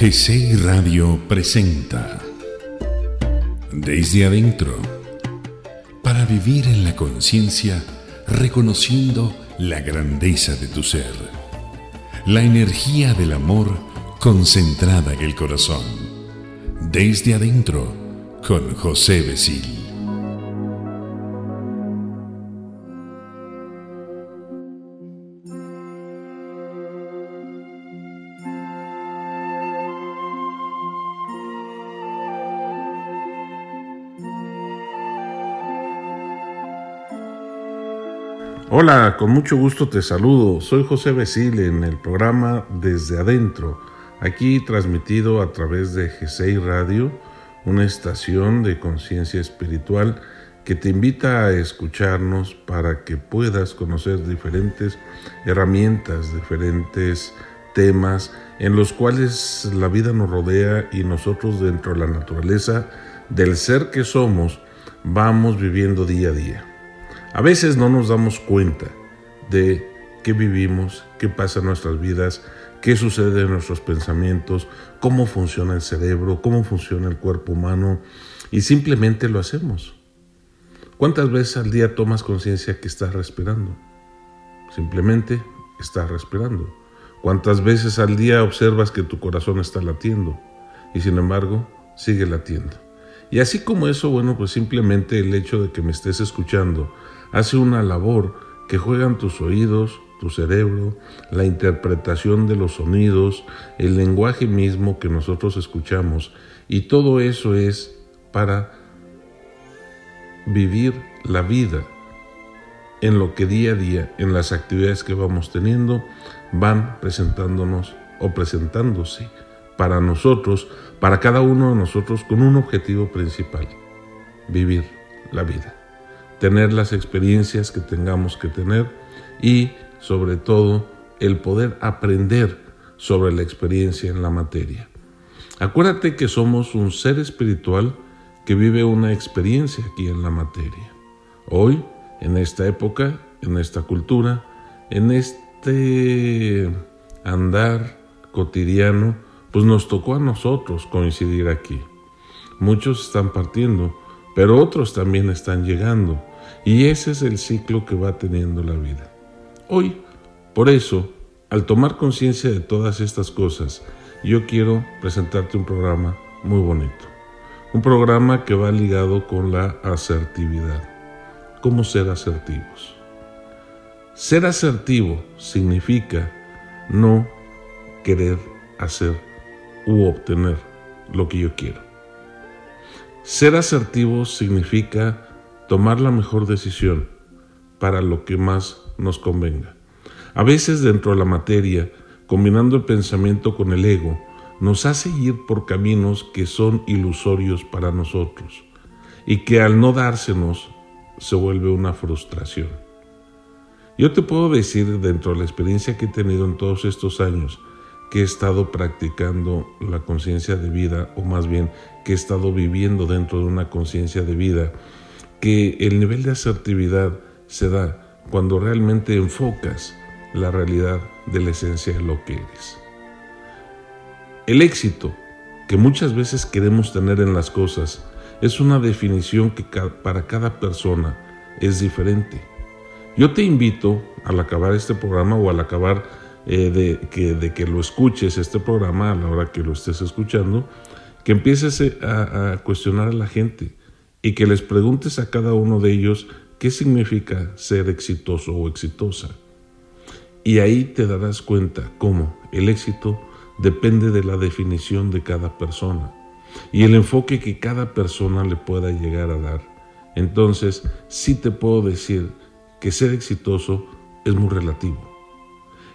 GCI Radio presenta Desde Adentro para vivir en la conciencia reconociendo la grandeza de tu ser, la energía del amor concentrada en el corazón. Desde Adentro con José Besil. Hola, con mucho gusto te saludo. Soy José Besil en el programa Desde Adentro, aquí transmitido a través de G6 Radio, una estación de conciencia espiritual que te invita a escucharnos para que puedas conocer diferentes herramientas, diferentes temas en los cuales la vida nos rodea y nosotros dentro de la naturaleza del ser que somos vamos viviendo día a día. A veces no nos damos cuenta de qué vivimos, qué pasa en nuestras vidas, qué sucede en nuestros pensamientos, cómo funciona el cerebro, cómo funciona el cuerpo humano y simplemente lo hacemos. ¿Cuántas veces al día tomas conciencia que estás respirando? Simplemente estás respirando. ¿Cuántas veces al día observas que tu corazón está latiendo y sin embargo sigue latiendo? Y así como eso, bueno, pues simplemente el hecho de que me estés escuchando, hace una labor que juegan tus oídos, tu cerebro, la interpretación de los sonidos, el lenguaje mismo que nosotros escuchamos. Y todo eso es para vivir la vida en lo que día a día, en las actividades que vamos teniendo, van presentándonos o presentándose para nosotros, para cada uno de nosotros, con un objetivo principal, vivir la vida tener las experiencias que tengamos que tener y sobre todo el poder aprender sobre la experiencia en la materia. Acuérdate que somos un ser espiritual que vive una experiencia aquí en la materia. Hoy, en esta época, en esta cultura, en este andar cotidiano, pues nos tocó a nosotros coincidir aquí. Muchos están partiendo, pero otros también están llegando. Y ese es el ciclo que va teniendo la vida. Hoy, por eso, al tomar conciencia de todas estas cosas, yo quiero presentarte un programa muy bonito. Un programa que va ligado con la asertividad. ¿Cómo ser asertivos? Ser asertivo significa no querer hacer u obtener lo que yo quiero. Ser asertivo significa tomar la mejor decisión para lo que más nos convenga. A veces dentro de la materia, combinando el pensamiento con el ego, nos hace ir por caminos que son ilusorios para nosotros y que al no dársenos se vuelve una frustración. Yo te puedo decir dentro de la experiencia que he tenido en todos estos años que he estado practicando la conciencia de vida, o más bien que he estado viviendo dentro de una conciencia de vida, que el nivel de asertividad se da cuando realmente enfocas la realidad de la esencia de lo que eres. El éxito que muchas veces queremos tener en las cosas es una definición que para cada persona es diferente. Yo te invito al acabar este programa o al acabar eh, de, que, de, que, lo escuches este programa a la hora que lo estés escuchando, que empieces eh, a, a cuestionar a la gente y que les preguntes a cada uno de ellos qué significa ser exitoso o exitosa. Y ahí te darás cuenta cómo el éxito depende de la definición de cada persona y el enfoque que cada persona le pueda llegar a dar. Entonces, sí te puedo decir que ser exitoso es muy relativo.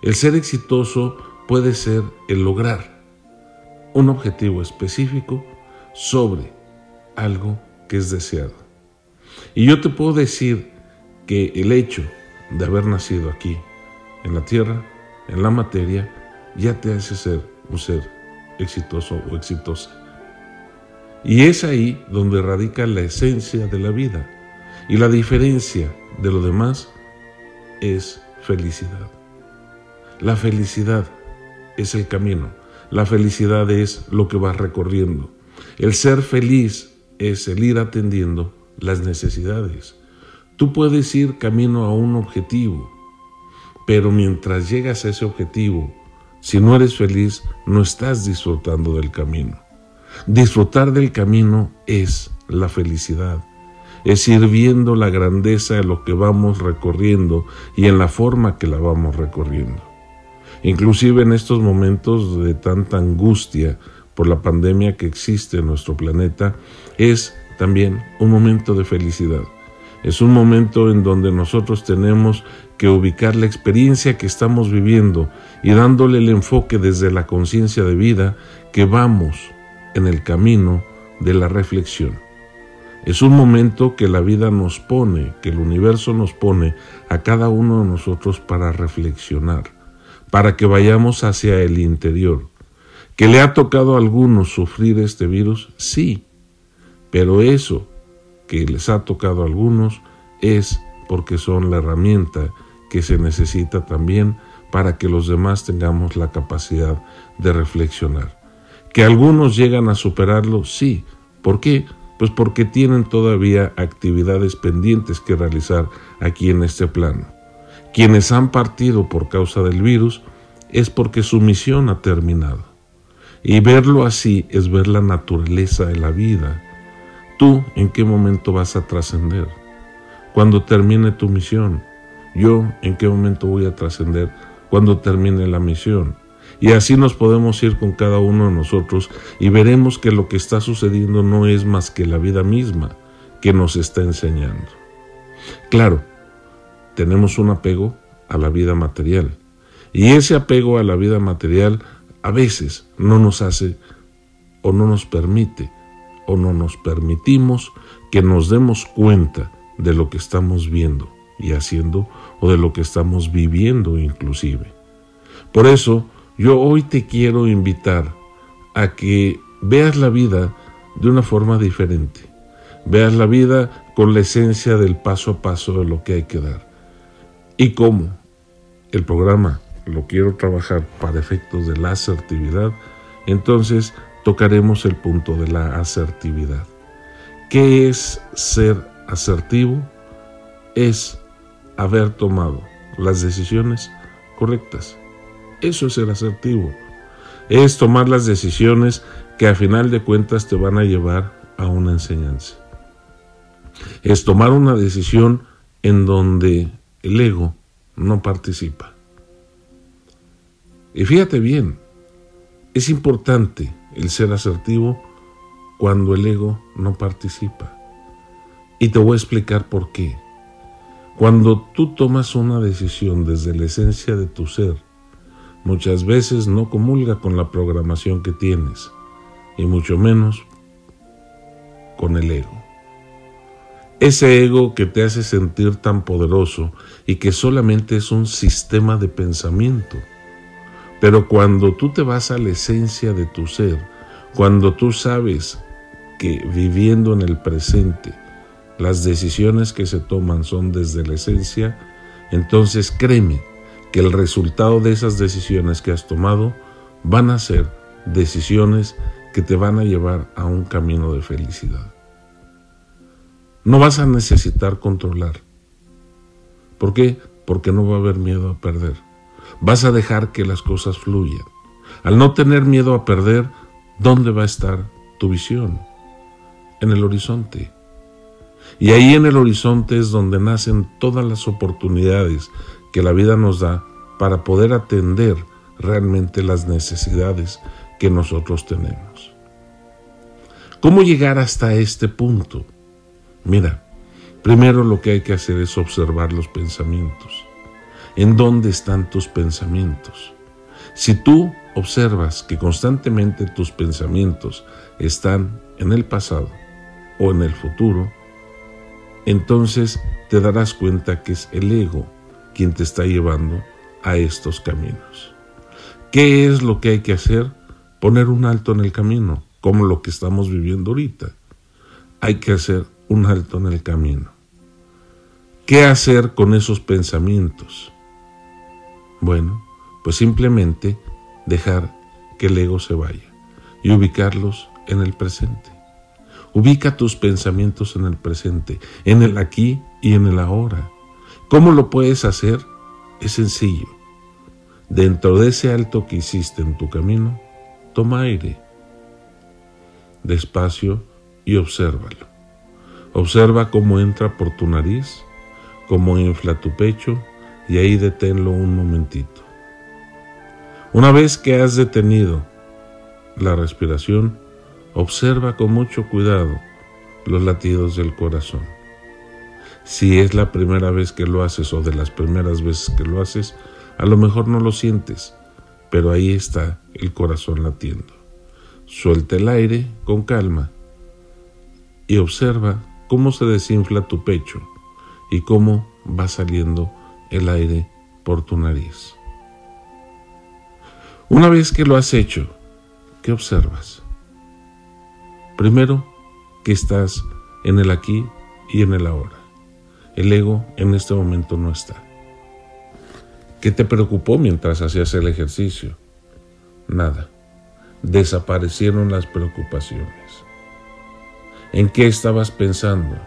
El ser exitoso puede ser el lograr un objetivo específico sobre algo es deseado. Y yo te puedo decir que el hecho de haber nacido aquí, en la tierra, en la materia, ya te hace ser un ser exitoso o exitosa. Y es ahí donde radica la esencia de la vida. Y la diferencia de lo demás es felicidad. La felicidad es el camino la felicidad es lo que vas recorriendo. El ser feliz es el ir atendiendo las necesidades. Tú puedes ir camino a un objetivo, pero mientras llegas a ese objetivo, si no eres feliz, no estás disfrutando del camino. Disfrutar del camino es la felicidad, es ir viendo la grandeza de lo que vamos recorriendo y en la forma que la vamos recorriendo. Inclusive en estos momentos de tanta angustia por la pandemia que existe en nuestro planeta, es también un momento de felicidad. Es un momento en donde nosotros tenemos que ubicar la experiencia que estamos viviendo y dándole el enfoque desde la conciencia de vida que vamos en el camino de la reflexión. Es un momento que la vida nos pone, que el universo nos pone a cada uno de nosotros para reflexionar, para que vayamos hacia el interior. ¿Que le ha tocado a algunos sufrir este virus? Sí, pero eso que les ha tocado a algunos es porque son la herramienta que se necesita también para que los demás tengamos la capacidad de reflexionar. Que algunos llegan a superarlo, sí. ¿Por qué? Pues porque tienen todavía actividades pendientes que realizar aquí en este plano. Quienes han partido por causa del virus es porque su misión ha terminado. Y verlo así es ver la naturaleza de la vida. ¿Tú en qué momento vas a trascender? Cuando termine tu misión. Yo en qué momento voy a trascender cuando termine la misión. Y así nos podemos ir con cada uno de nosotros y veremos que lo que está sucediendo no es más que la vida misma que nos está enseñando. Claro, tenemos un apego a la vida material y ese apego a la vida material a veces no nos hace o no nos permite o no nos permitimos que nos demos cuenta de lo que estamos viendo y haciendo o de lo que estamos viviendo inclusive. Por eso, yo hoy te quiero invitar a que veas la vida de una forma diferente. Veas la vida con la esencia del paso a paso de lo que hay que dar. Y cómo el programa lo quiero trabajar para efectos de la asertividad, entonces tocaremos el punto de la asertividad. ¿Qué es ser asertivo? Es haber tomado las decisiones correctas eso es ser asertivo. Es tomar las decisiones que a final de cuentas te van a llevar a una enseñanza. Es tomar una decisión en donde el ego no participa. Y fíjate bien, es importante el ser asertivo cuando el ego no participa. Y te voy a explicar por qué. Cuando tú tomas una decisión desde la esencia de tu ser, muchas veces no comulga con la programación que tienes, y mucho menos con el ego. Ese ego que te hace sentir tan poderoso y que solamente es un sistema de pensamiento. Pero cuando tú te vas a la esencia de tu ser, cuando tú sabes que viviendo en el presente, las decisiones que se toman son desde la esencia, entonces créeme que el resultado de esas decisiones que has tomado van a ser decisiones que te van a llevar a un camino de felicidad. No vas a necesitar controlar. ¿Por qué? Porque no va a haber miedo a perder. Vas a dejar que las cosas fluyan. Al no tener miedo a perder, ¿dónde va a estar tu visión? En el horizonte. Y ahí en el horizonte es donde nacen todas las oportunidades que la vida nos da para poder atender realmente las necesidades que nosotros tenemos. ¿Cómo llegar hasta este punto? Mira, primero lo que hay que hacer es observar los pensamientos. ¿En dónde están tus pensamientos? Si tú observas que constantemente tus pensamientos están en el pasado o en el futuro, entonces te darás cuenta que es el ego quien te está llevando a estos caminos. ¿Qué es lo que hay que hacer? Poner un alto en el camino, como lo que estamos viviendo ahorita. Hay que hacer un alto en el camino. ¿Qué hacer con esos pensamientos? Bueno, pues simplemente dejar que el ego se vaya y ubicarlos en el presente. Ubica tus pensamientos en el presente, en el aquí y en el ahora. ¿Cómo lo puedes hacer? Es sencillo. Dentro de ese alto que hiciste en tu camino, toma aire despacio y obsérvalo. Observa cómo entra por tu nariz, cómo infla tu pecho y ahí deténlo un momentito. Una vez que has detenido la respiración, observa con mucho cuidado los latidos del corazón. Si es la primera vez que lo haces o de las primeras veces que lo haces, a lo mejor no lo sientes, pero ahí está el corazón latiendo. Suelta el aire con calma y observa cómo se desinfla tu pecho y cómo va saliendo el aire por tu nariz. Una vez que lo has hecho, ¿qué observas? Primero, que estás en el aquí y en el ahora. El ego en este momento no está. ¿Qué te preocupó mientras hacías el ejercicio? Nada desaparecieron las preocupaciones. ¿En qué estabas pensando?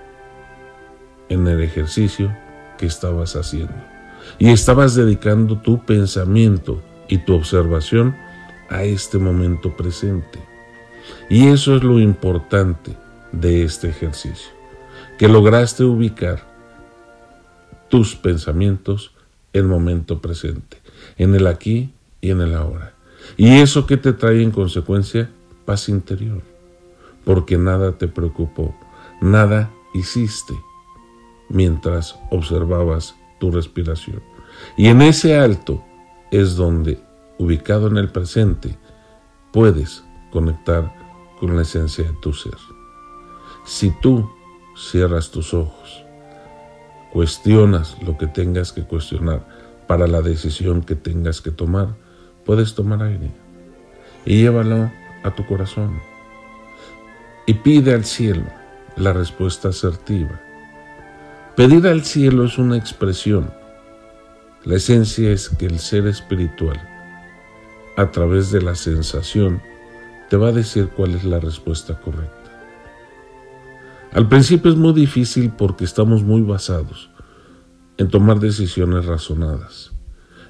En el ejercicio que estabas haciendo. Y estabas dedicando tu pensamiento y tu observación a este momento presente. Y eso es lo importante de este ejercicio, que lograste ubicar tus pensamientos en el momento presente, en el aquí y en el ahora. Y eso que te trae en consecuencia paz interior, porque nada te preocupó, nada hiciste mientras observabas tu respiración. Y en ese alto es donde, ubicado en el presente, puedes conectar con la esencia de tu ser. Si tú cierras tus ojos, cuestionas lo que tengas que cuestionar para la decisión que tengas que tomar, puedes tomar aire y llévalo a tu corazón y pide al cielo la respuesta asertiva. Pedir al cielo es una expresión. La esencia es que el ser espiritual, a través de la sensación, te va a decir cuál es la respuesta correcta. Al principio es muy difícil porque estamos muy basados en tomar decisiones razonadas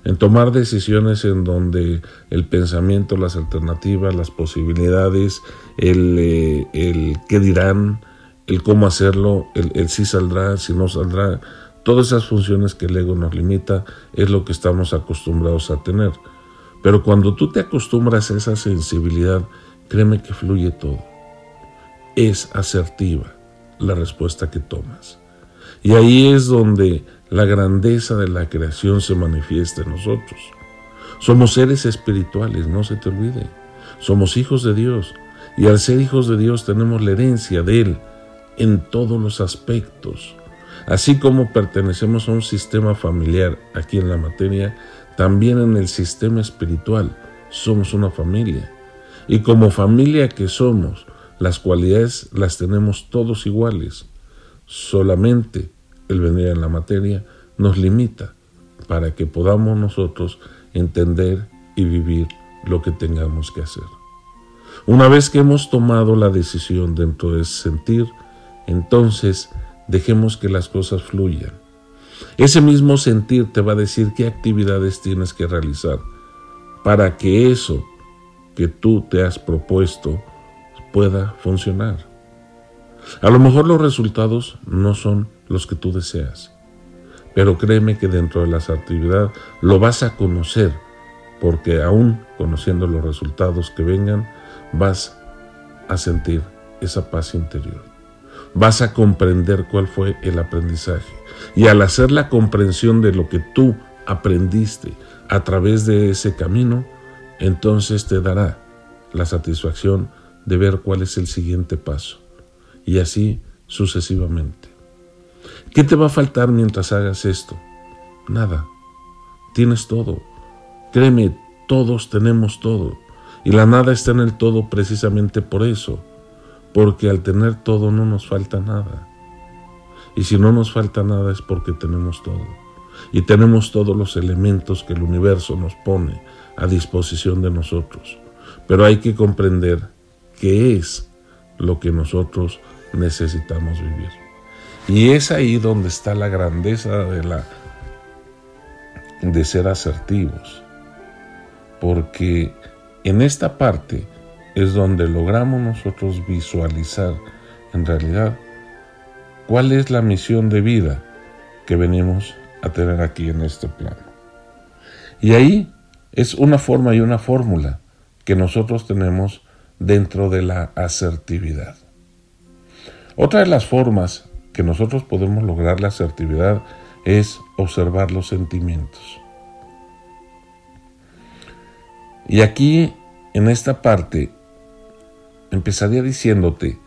en tomar decisiones en donde el pensamiento, las alternativas, las posibilidades, el, eh, qué dirán, el cómo hacerlo, el, si saldrá, si no saldrá, todas esas funciones que el ego nos limita es lo que estamos acostumbrados a tener. Pero cuando tú te acostumbras a esa sensibilidad, créeme que fluye todo. Es asertiva la respuesta que tomas. Y ahí es donde la grandeza de la creación se manifiesta en nosotros. Somos seres espirituales, no se te olvide. Somos hijos de Dios y al ser hijos de Dios tenemos la herencia de Él en todos los aspectos. Así como pertenecemos a un sistema familiar aquí en la materia, también en el sistema espiritual somos una familia. Y como familia que somos, las cualidades las tenemos todos iguales. Solamente el venir en la materia nos limita para que podamos nosotros entender y vivir lo que tengamos que hacer. Una vez que hemos tomado la decisión dentro de sentir, entonces dejemos que las cosas fluyan. Ese mismo sentir te va a decir qué actividades tienes que realizar para que eso que tú te has propuesto pueda funcionar. A lo mejor los resultados no son los que tú deseas. Pero créeme que dentro de las actividades lo vas a conocer, porque aún conociendo los resultados que vengan, vas a sentir esa paz interior. Vas a comprender cuál fue el aprendizaje. Y al hacer la comprensión de lo que tú aprendiste a través de ese camino, entonces te dará la satisfacción de ver cuál es el siguiente paso. Y así sucesivamente. ¿Qué te va a faltar mientras hagas esto? Nada. Tienes todo. Créeme, todos tenemos todo. Y la nada está en el todo precisamente por eso. Porque al tener todo no nos falta nada. Y si no nos falta nada es porque tenemos todo. Y tenemos todos los elementos que el universo nos pone a disposición de nosotros. pero hay que comprender qué es lo que nosotros necesitamos vivir. Y es ahí donde está la grandeza de la de ser asertivos. Porque en esta parte es donde logramos nosotros visualizar en realidad cuál es la misión de vida que venimos a tener aquí en este plano. Y ahí es una forma y una fórmula que nosotros tenemos dentro de la asertividad. Otra de las formas que nosotros podemos lograr la asertividad es observar los sentimientos. Y aquí, en esta parte, empezaría diciéndote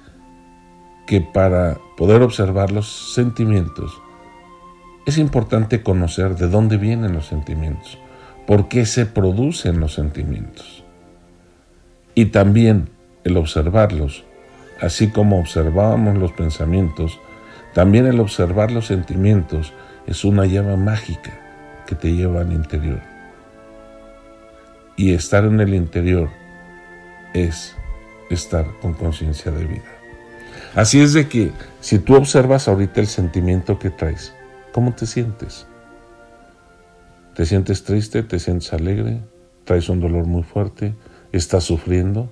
que para poder observar los sentimientos, es importante conocer de dónde vienen los sentimientos, por qué se producen los sentimientos. Y también el observarlos, así como observábamos los pensamientos, también el observar los sentimientos es una llama mágica que te lleva al interior. Y estar en el interior es estar con conciencia de vida. Así es de que si tú observas ahorita el sentimiento que traes, ¿cómo te sientes? ¿Te sientes triste? ¿Te sientes alegre? ¿Traes un dolor muy fuerte? ¿Estás sufriendo?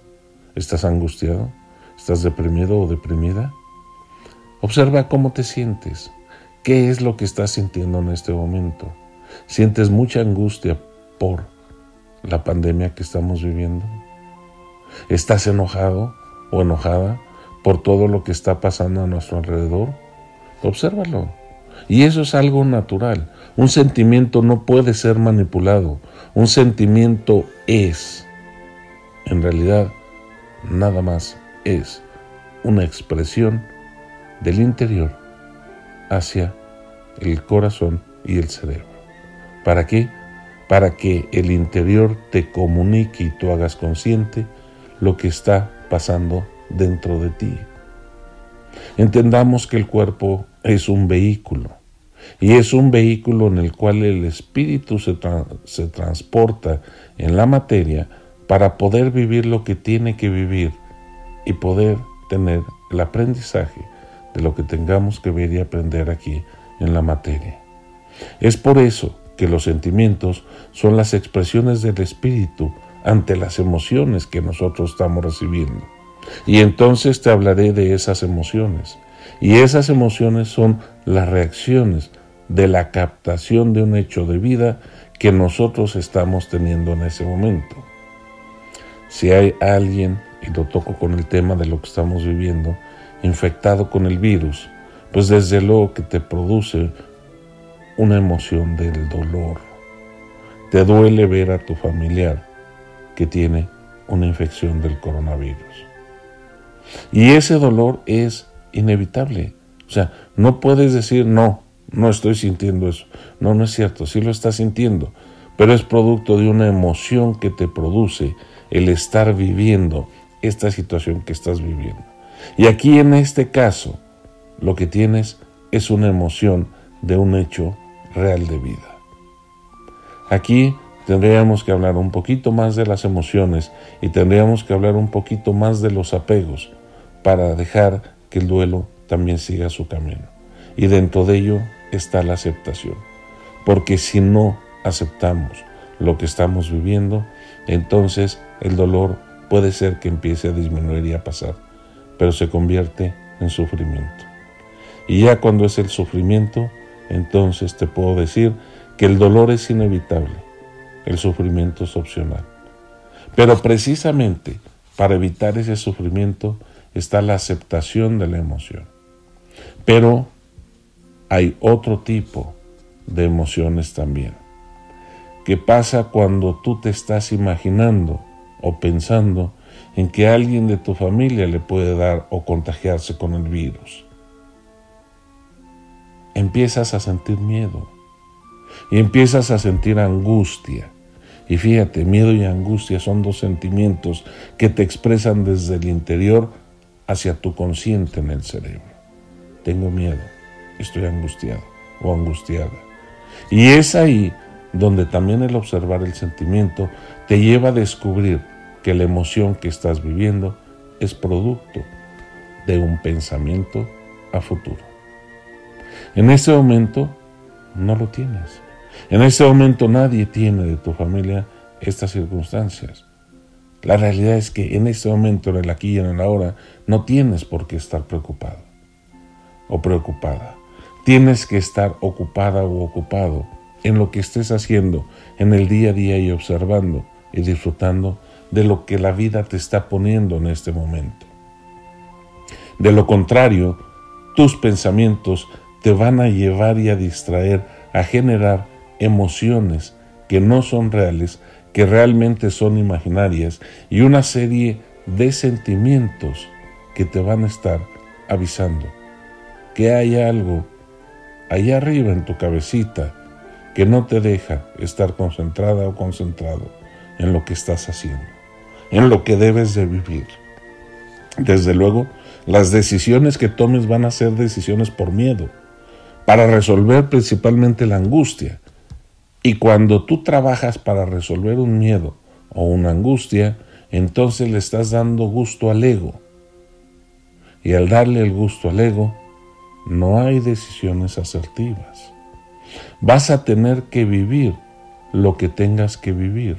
¿Estás angustiado? ¿Estás deprimido o deprimida? Observa cómo te sientes. ¿Qué es lo que estás sintiendo en este momento? ¿Sientes mucha angustia por la pandemia que estamos viviendo? ¿Estás enojado o enojada por todo lo que está pasando a nuestro alrededor? Obsérvalo. Y eso es algo natural. Un sentimiento no puede ser manipulado. Un sentimiento es, en realidad, nada más es una expresión del interior hacia el corazón y el cerebro. ¿Para qué? Para que el interior te comunique y tú hagas consciente lo que está pasando dentro de ti. Entendamos que el cuerpo es un vehículo y es un vehículo en el cual el espíritu se, se transporta en la materia para poder vivir lo que tiene que vivir y poder tener el aprendizaje de lo que tengamos que ver y aprender aquí en la materia. Es por eso que los sentimientos son las expresiones del espíritu ante las emociones que nosotros estamos recibiendo. Y entonces te hablaré de esas emociones. Y esas emociones son las reacciones de la captación de un hecho de vida que nosotros estamos teniendo en ese momento. Si hay alguien, y lo toco con el tema de lo que estamos viviendo, infectado con el virus, pues desde luego que te produce una emoción del dolor. Te duele ver a tu familiar que tiene una infección del coronavirus. Y ese dolor es inevitable. O sea, no puedes decir, no, no estoy sintiendo eso. No, no es cierto, sí lo estás sintiendo, pero es producto de una emoción que te produce el estar viviendo esta situación que estás viviendo. Y aquí en este caso, lo que tienes es una emoción de un hecho real de vida. Aquí tendríamos que hablar un poquito más de las emociones y tendríamos que hablar un poquito más de los apegos para dejar que el duelo también siga su camino. Y dentro de ello está la aceptación. Porque si no aceptamos lo que estamos viviendo, entonces el dolor puede ser que empiece a disminuir y a pasar pero se convierte en sufrimiento. Y ya cuando es el sufrimiento, entonces te puedo decir que el dolor es inevitable, el sufrimiento es opcional. Pero precisamente para evitar ese sufrimiento está la aceptación de la emoción. Pero hay otro tipo de emociones también. ¿Qué pasa cuando tú te estás imaginando o pensando en que alguien de tu familia le puede dar o contagiarse con el virus. Empiezas a sentir miedo y empiezas a sentir angustia. Y fíjate, miedo y angustia son dos sentimientos que te expresan desde el interior hacia tu consciente en el cerebro. Tengo miedo, estoy angustiado o angustiada. Y es ahí donde también el observar el sentimiento te lleva a descubrir que la emoción que estás viviendo es producto de un pensamiento a futuro. En ese momento no lo tienes. En ese momento nadie tiene de tu familia estas circunstancias. La realidad es que en este momento, en el aquí y en el ahora, no tienes por qué estar preocupado o preocupada. Tienes que estar ocupada o ocupado en lo que estés haciendo en el día a día y observando y disfrutando de lo que la vida te está poniendo en este momento. De lo contrario, tus pensamientos te van a llevar y a distraer, a generar emociones que no son reales, que realmente son imaginarias y una serie de sentimientos que te van a estar avisando que hay algo allá arriba en tu cabecita que no te deja estar concentrada o concentrado en lo que estás haciendo, en lo que debes de vivir. Desde luego, las decisiones que tomes van a ser decisiones por miedo, para resolver principalmente la angustia. Y cuando tú trabajas para resolver un miedo o una angustia, entonces le estás dando gusto al ego. Y al darle el gusto al ego, no hay decisiones asertivas. Vas a tener que vivir lo que tengas que vivir,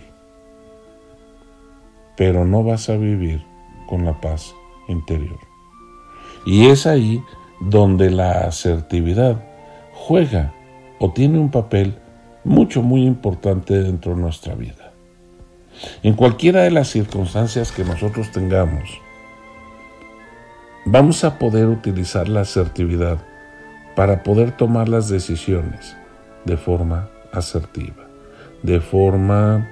pero no vas a vivir con la paz interior. Y es ahí donde la asertividad juega o tiene un papel mucho, muy importante dentro de nuestra vida. En cualquiera de las circunstancias que nosotros tengamos, vamos a poder utilizar la asertividad para poder tomar las decisiones de forma asertiva, de forma,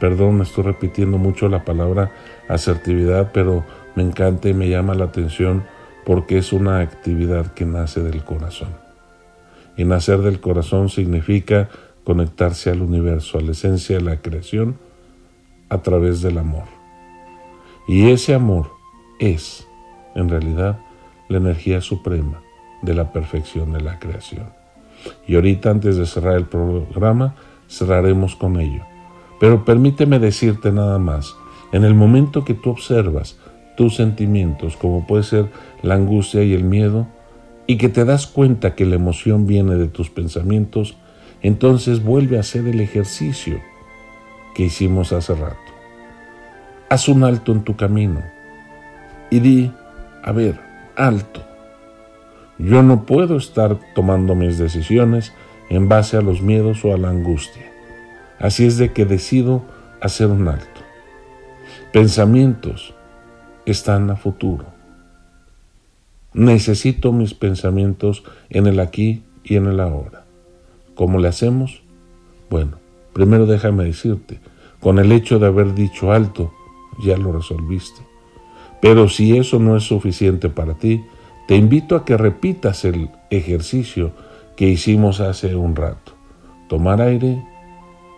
perdón, me estoy repitiendo mucho la palabra asertividad, pero me encanta y me llama la atención porque es una actividad que nace del corazón. Y nacer del corazón significa conectarse al universo, a la esencia de la creación, a través del amor. Y ese amor es, en realidad, la energía suprema de la perfección de la creación. Y ahorita antes de cerrar el programa, cerraremos con ello. Pero permíteme decirte nada más, en el momento que tú observas tus sentimientos, como puede ser la angustia y el miedo, y que te das cuenta que la emoción viene de tus pensamientos, entonces vuelve a hacer el ejercicio que hicimos hace rato. Haz un alto en tu camino y di, a ver, alto. Yo no puedo estar tomando mis decisiones en base a los miedos o a la angustia. Así es de que decido hacer un alto. Pensamientos están a futuro. Necesito mis pensamientos en el aquí y en el ahora. ¿Cómo le hacemos? Bueno, primero déjame decirte, con el hecho de haber dicho alto, ya lo resolviste. Pero si eso no es suficiente para ti, te invito a que repitas el ejercicio que hicimos hace un rato. Tomar aire,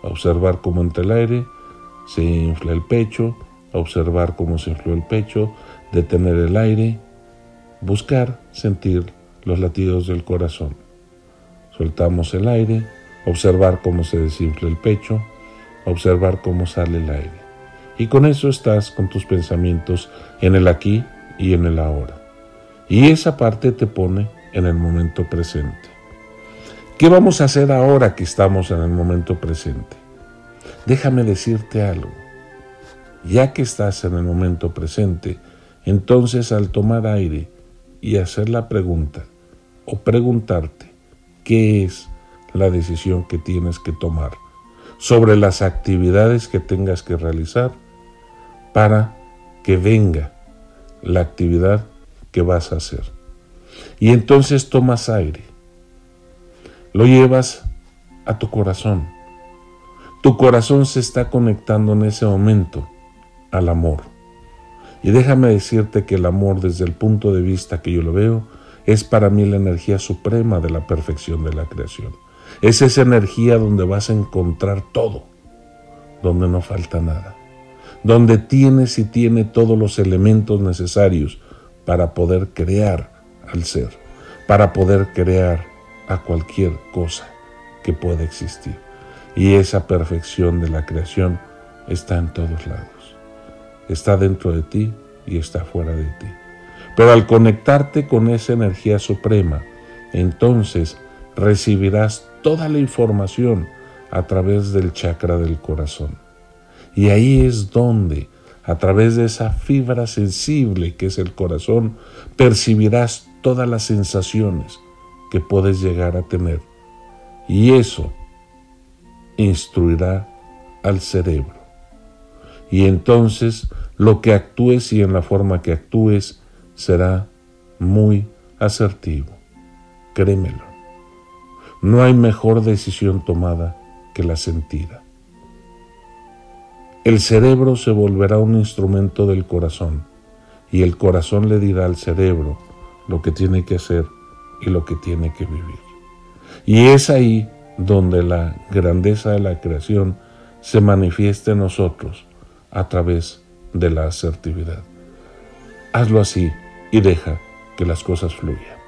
observar cómo entra el aire, se infla el pecho, observar cómo se infló el pecho, detener el aire, buscar sentir los latidos del corazón. Soltamos el aire, observar cómo se desinfla el pecho, observar cómo sale el aire. Y con eso estás con tus pensamientos en el aquí y en el ahora. Y esa parte te pone en el momento presente. ¿Qué vamos a hacer ahora que estamos en el momento presente? Déjame decirte algo. Ya que estás en el momento presente, entonces al tomar aire y hacer la pregunta o preguntarte qué es la decisión que tienes que tomar sobre las actividades que tengas que realizar para que venga la actividad que vas a hacer. Y entonces tomas aire, lo llevas a tu corazón. Tu corazón se está conectando en ese momento al amor. Y déjame decirte que el amor desde el punto de vista que yo lo veo es para mí la energía suprema de la perfección de la creación. Es esa energía donde vas a encontrar todo, donde no falta nada, donde tienes y tiene todos los elementos necesarios para poder crear al ser, para poder crear a cualquier cosa que pueda existir. Y esa perfección de la creación está en todos lados. está dentro de ti y está fuera de ti. Pero al conectarte con esa energía suprema, entonces recibirás toda la información a través del chakra del corazón. Y ahí es donde, a través de esa fibra sensible que es el corazón, percibirás todas las sensaciones que puedes llegar a tener. Y eso instruirá al cerebro. Y entonces lo que actúes y en la forma que actúes será muy asertivo. Créemelo. No hay mejor decisión tomada que la sentida. El cerebro se volverá un instrumento del corazón y el corazón le dirá al cerebro lo que tiene que hacer y lo que tiene que vivir. Y es ahí donde la grandeza de la creación se manifiesta en nosotros a través de la asertividad. Hazlo así y deja que las cosas fluyan.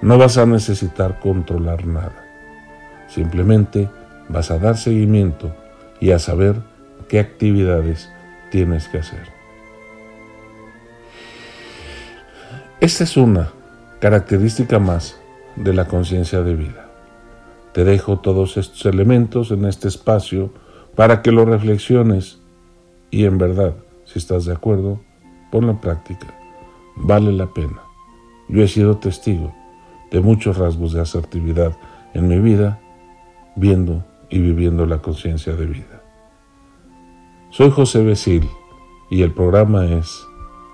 No vas a necesitar controlar nada. Simplemente vas a dar seguimiento y a saber qué actividades tienes que hacer. Esta es una característica más de la conciencia de vida. Te dejo todos estos elementos en este espacio para que lo reflexiones y en verdad, si estás de acuerdo, ponlo en práctica. Vale la pena. Yo he sido testigo de muchos rasgos de asertividad en mi vida, viendo y viviendo la conciencia de vida. Soy José Besil y el programa es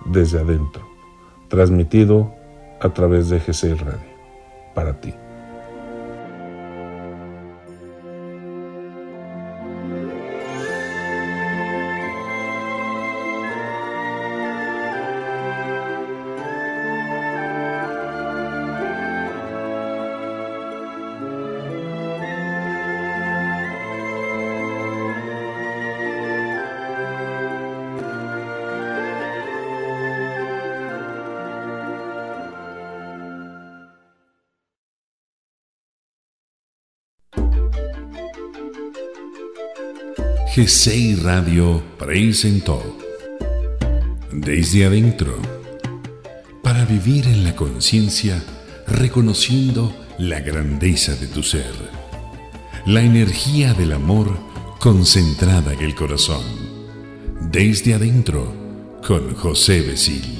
Desde Adentro, transmitido a través de GC Radio, para ti. G6 Radio presentó Desde Adentro, para vivir en la conciencia reconociendo la grandeza de tu ser, la energía del amor concentrada en el corazón. Desde Adentro, con José Besil.